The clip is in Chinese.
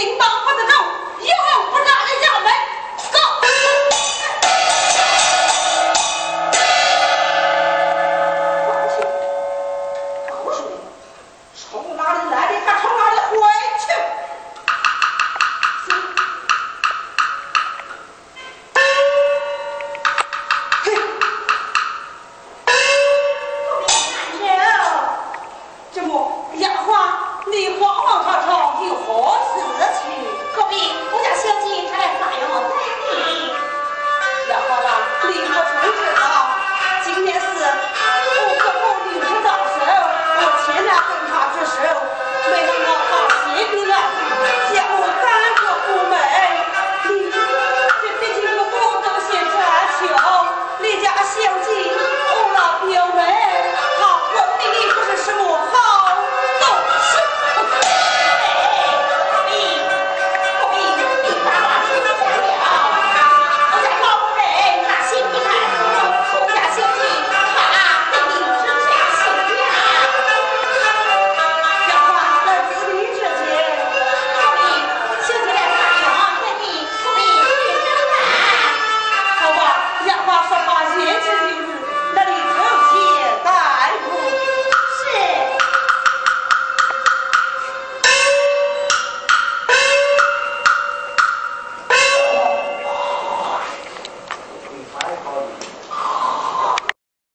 铃铛不知道